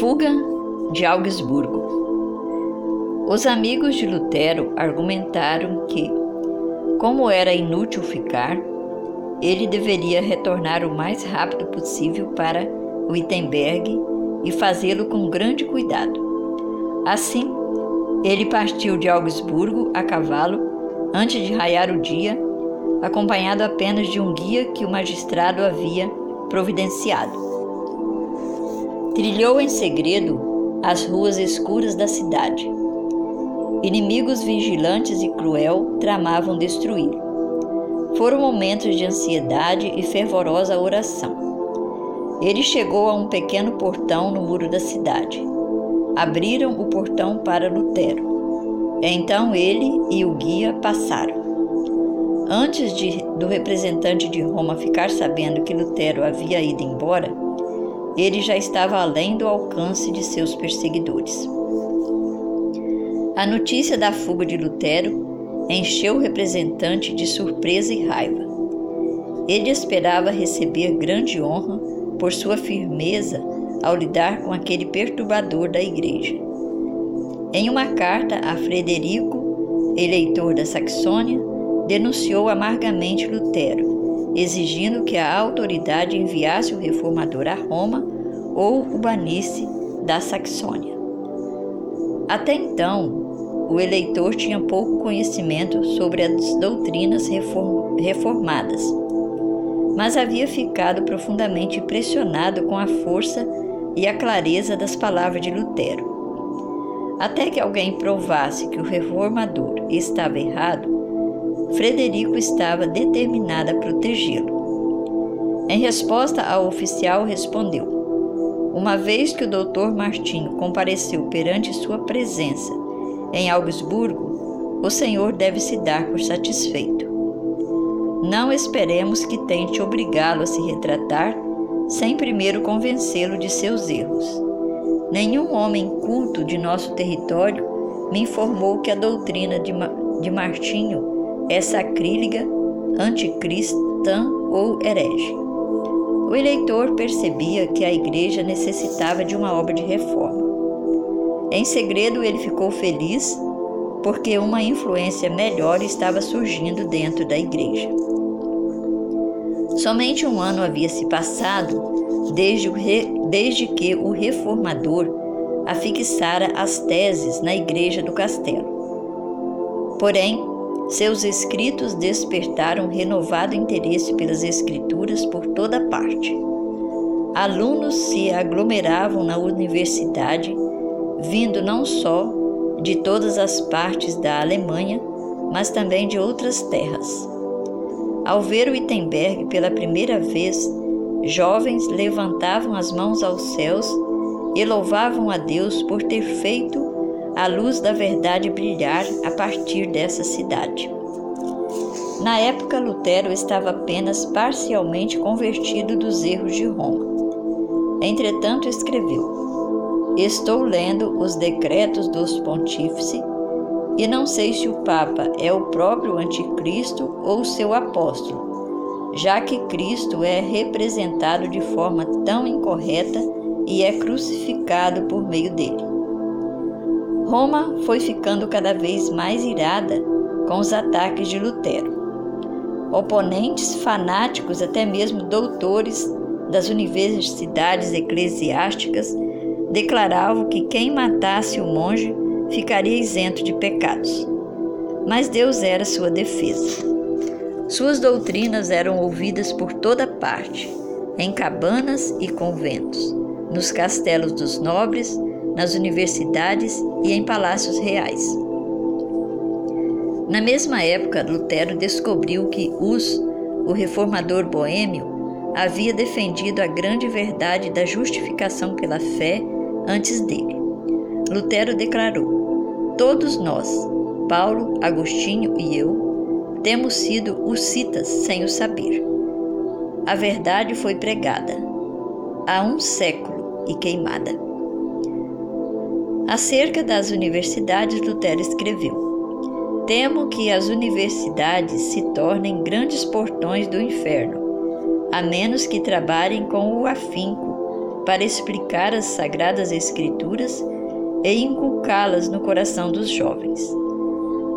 Fuga de Augsburgo. Os amigos de Lutero argumentaram que, como era inútil ficar, ele deveria retornar o mais rápido possível para Wittenberg e fazê-lo com grande cuidado. Assim, ele partiu de Augsburgo a cavalo antes de raiar o dia, acompanhado apenas de um guia que o magistrado havia providenciado. Trilhou em segredo as ruas escuras da cidade. Inimigos vigilantes e cruel tramavam destruí-lo. Foram momentos de ansiedade e fervorosa oração. Ele chegou a um pequeno portão no muro da cidade. Abriram o portão para Lutero. Então ele e o guia passaram. Antes de, do representante de Roma ficar sabendo que Lutero havia ido embora, ele já estava além do alcance de seus perseguidores. A notícia da fuga de Lutero encheu o representante de surpresa e raiva. Ele esperava receber grande honra por sua firmeza ao lidar com aquele perturbador da igreja. Em uma carta a Frederico, eleitor da Saxônia, denunciou amargamente Lutero exigindo que a autoridade enviasse o reformador a Roma ou o banisse da Saxônia. Até então, o eleitor tinha pouco conhecimento sobre as doutrinas reformadas, mas havia ficado profundamente impressionado com a força e a clareza das palavras de Lutero. Até que alguém provasse que o reformador estava errado, Frederico estava determinado a protegê-lo. Em resposta ao oficial, respondeu: Uma vez que o doutor Martinho compareceu perante sua presença em Augsburgo, o senhor deve se dar por satisfeito. Não esperemos que tente obrigá-lo a se retratar sem primeiro convencê-lo de seus erros. Nenhum homem culto de nosso território me informou que a doutrina de, de Martinho é sacrílega, anticristã ou herege. O eleitor percebia que a igreja necessitava de uma obra de reforma. Em segredo, ele ficou feliz porque uma influência melhor estava surgindo dentro da igreja. Somente um ano havia se passado desde, desde que o reformador afixara as teses na igreja do castelo. Porém, seus escritos despertaram renovado interesse pelas Escrituras por toda parte. Alunos se aglomeravam na universidade, vindo não só de todas as partes da Alemanha, mas também de outras terras. Ao ver Wittenberg pela primeira vez, jovens levantavam as mãos aos céus e louvavam a Deus por ter feito a luz da verdade brilhar a partir dessa cidade. Na época, Lutero estava apenas parcialmente convertido dos erros de Roma. Entretanto, escreveu: Estou lendo os decretos dos pontífices e não sei se o Papa é o próprio Anticristo ou seu apóstolo, já que Cristo é representado de forma tão incorreta e é crucificado por meio dele. Roma foi ficando cada vez mais irada com os ataques de Lutero. Oponentes fanáticos, até mesmo doutores das universidades eclesiásticas, declaravam que quem matasse o monge ficaria isento de pecados. Mas Deus era sua defesa. Suas doutrinas eram ouvidas por toda parte, em cabanas e conventos, nos castelos dos nobres, nas universidades e em palácios reais. Na mesma época, Lutero descobriu que Hus, o reformador boêmio, havia defendido a grande verdade da justificação pela fé antes dele. Lutero declarou: Todos nós, Paulo, Agostinho e eu, temos sido hussitas sem o saber. A verdade foi pregada há um século e queimada. Acerca das universidades, Lutero escreveu: Temo que as universidades se tornem grandes portões do inferno, a menos que trabalhem com o afinco para explicar as sagradas Escrituras e inculcá-las no coração dos jovens.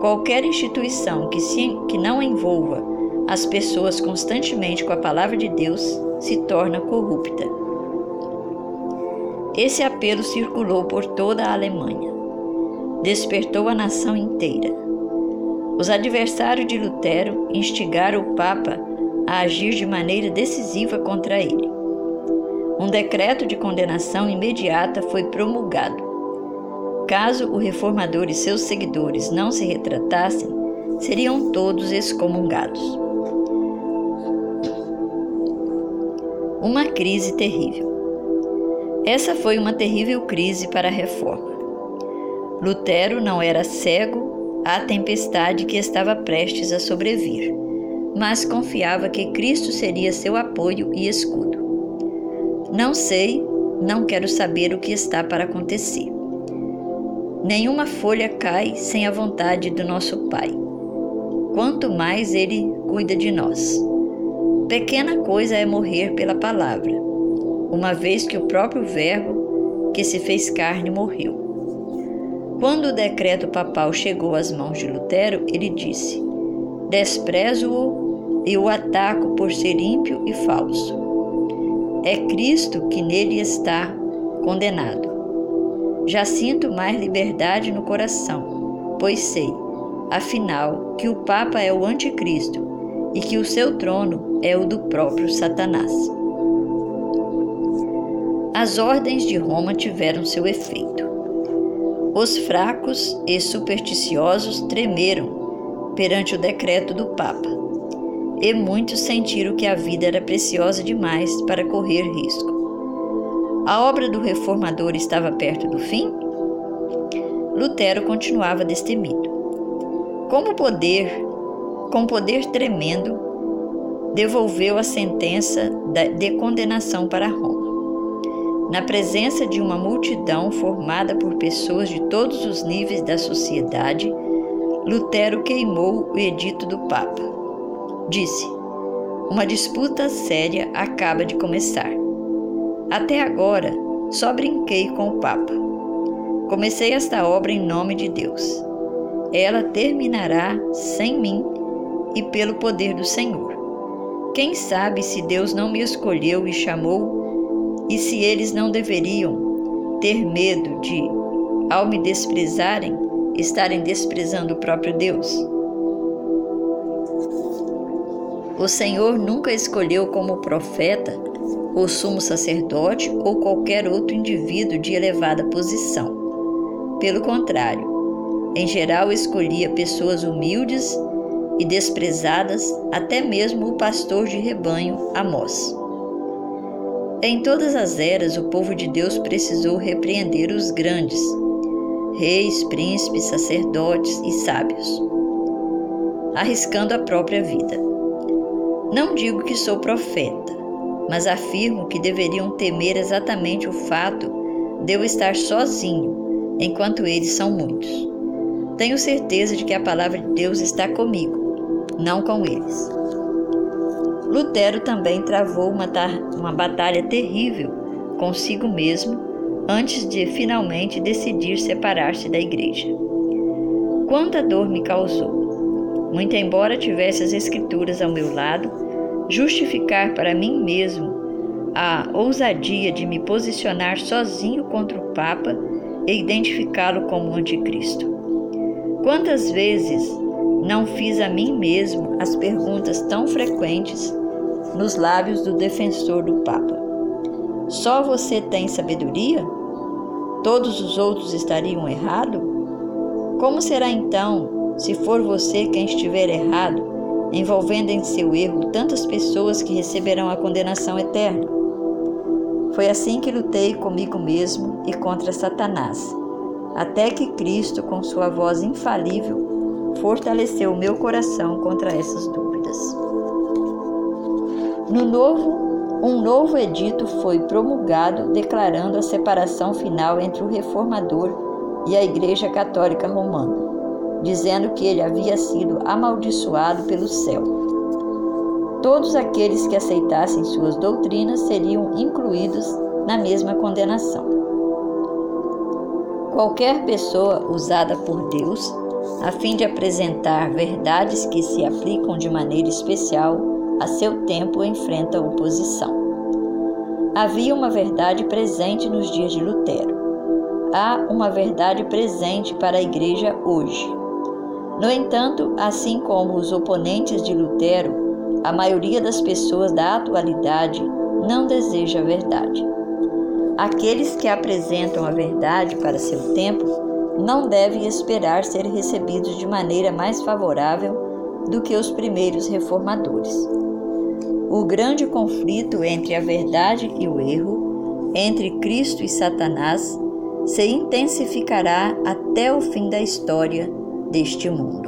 Qualquer instituição que, se, que não envolva as pessoas constantemente com a palavra de Deus se torna corrupta. Esse apelo circulou por toda a Alemanha. Despertou a nação inteira. Os adversários de Lutero instigaram o Papa a agir de maneira decisiva contra ele. Um decreto de condenação imediata foi promulgado. Caso o reformador e seus seguidores não se retratassem, seriam todos excomungados. Uma crise terrível. Essa foi uma terrível crise para a reforma. Lutero não era cego à tempestade que estava prestes a sobrevir, mas confiava que Cristo seria seu apoio e escudo. Não sei, não quero saber o que está para acontecer. Nenhuma folha cai sem a vontade do nosso Pai. Quanto mais Ele cuida de nós. Pequena coisa é morrer pela palavra, uma vez que o próprio Verbo, que se fez carne, morreu. Quando o decreto papal chegou às mãos de Lutero, ele disse: Desprezo-o e o ataco por ser ímpio e falso. É Cristo que nele está condenado. Já sinto mais liberdade no coração, pois sei, afinal, que o Papa é o Anticristo e que o seu trono é o do próprio Satanás. As ordens de Roma tiveram seu efeito. Os fracos e supersticiosos tremeram perante o decreto do Papa e muitos sentiram que a vida era preciosa demais para correr risco. A obra do reformador estava perto do fim? Lutero continuava destemido. Como poder, com poder tremendo, devolveu a sentença de condenação para Roma. Na presença de uma multidão formada por pessoas de todos os níveis da sociedade, Lutero queimou o edito do Papa Disse: Uma disputa séria acaba de começar. Até agora, só brinquei com o Papa. Comecei esta obra em nome de Deus. Ela terminará sem mim e pelo poder do Senhor. Quem sabe se Deus não me escolheu e chamou, e se eles não deveriam ter medo de, ao me desprezarem, estarem desprezando o próprio Deus? O Senhor nunca escolheu como profeta o sumo sacerdote ou qualquer outro indivíduo de elevada posição. Pelo contrário, em geral escolhia pessoas humildes e desprezadas, até mesmo o pastor de rebanho Amós. Em todas as eras, o povo de Deus precisou repreender os grandes, reis, príncipes, sacerdotes e sábios, arriscando a própria vida. Não digo que sou profeta, mas afirmo que deveriam temer exatamente o fato de eu estar sozinho, enquanto eles são muitos. Tenho certeza de que a palavra de Deus está comigo, não com eles. Lutero também travou uma, uma batalha terrível consigo mesmo antes de finalmente decidir separar-se da igreja. Quanta dor me causou! muito embora tivesse as Escrituras ao meu lado, justificar para mim mesmo a ousadia de me posicionar sozinho contra o Papa e identificá-lo como anticristo. Quantas vezes não fiz a mim mesmo as perguntas tão frequentes nos lábios do defensor do Papa? Só você tem sabedoria? Todos os outros estariam errados? Como será então se for você quem estiver errado, envolvendo em seu erro tantas pessoas que receberão a condenação eterna. Foi assim que lutei comigo mesmo e contra Satanás, até que Cristo, com sua voz infalível, fortaleceu o meu coração contra essas dúvidas. No novo, um novo edito foi promulgado declarando a separação final entre o reformador e a Igreja Católica Romana dizendo que ele havia sido amaldiçoado pelo céu. Todos aqueles que aceitassem suas doutrinas seriam incluídos na mesma condenação. Qualquer pessoa usada por Deus a fim de apresentar verdades que se aplicam de maneira especial a seu tempo enfrenta oposição. Havia uma verdade presente nos dias de Lutero. Há uma verdade presente para a Igreja hoje. No entanto, assim como os oponentes de Lutero, a maioria das pessoas da atualidade não deseja a verdade. Aqueles que apresentam a verdade para seu tempo não devem esperar ser recebidos de maneira mais favorável do que os primeiros reformadores. O grande conflito entre a verdade e o erro, entre Cristo e Satanás, se intensificará até o fim da história deste mundo.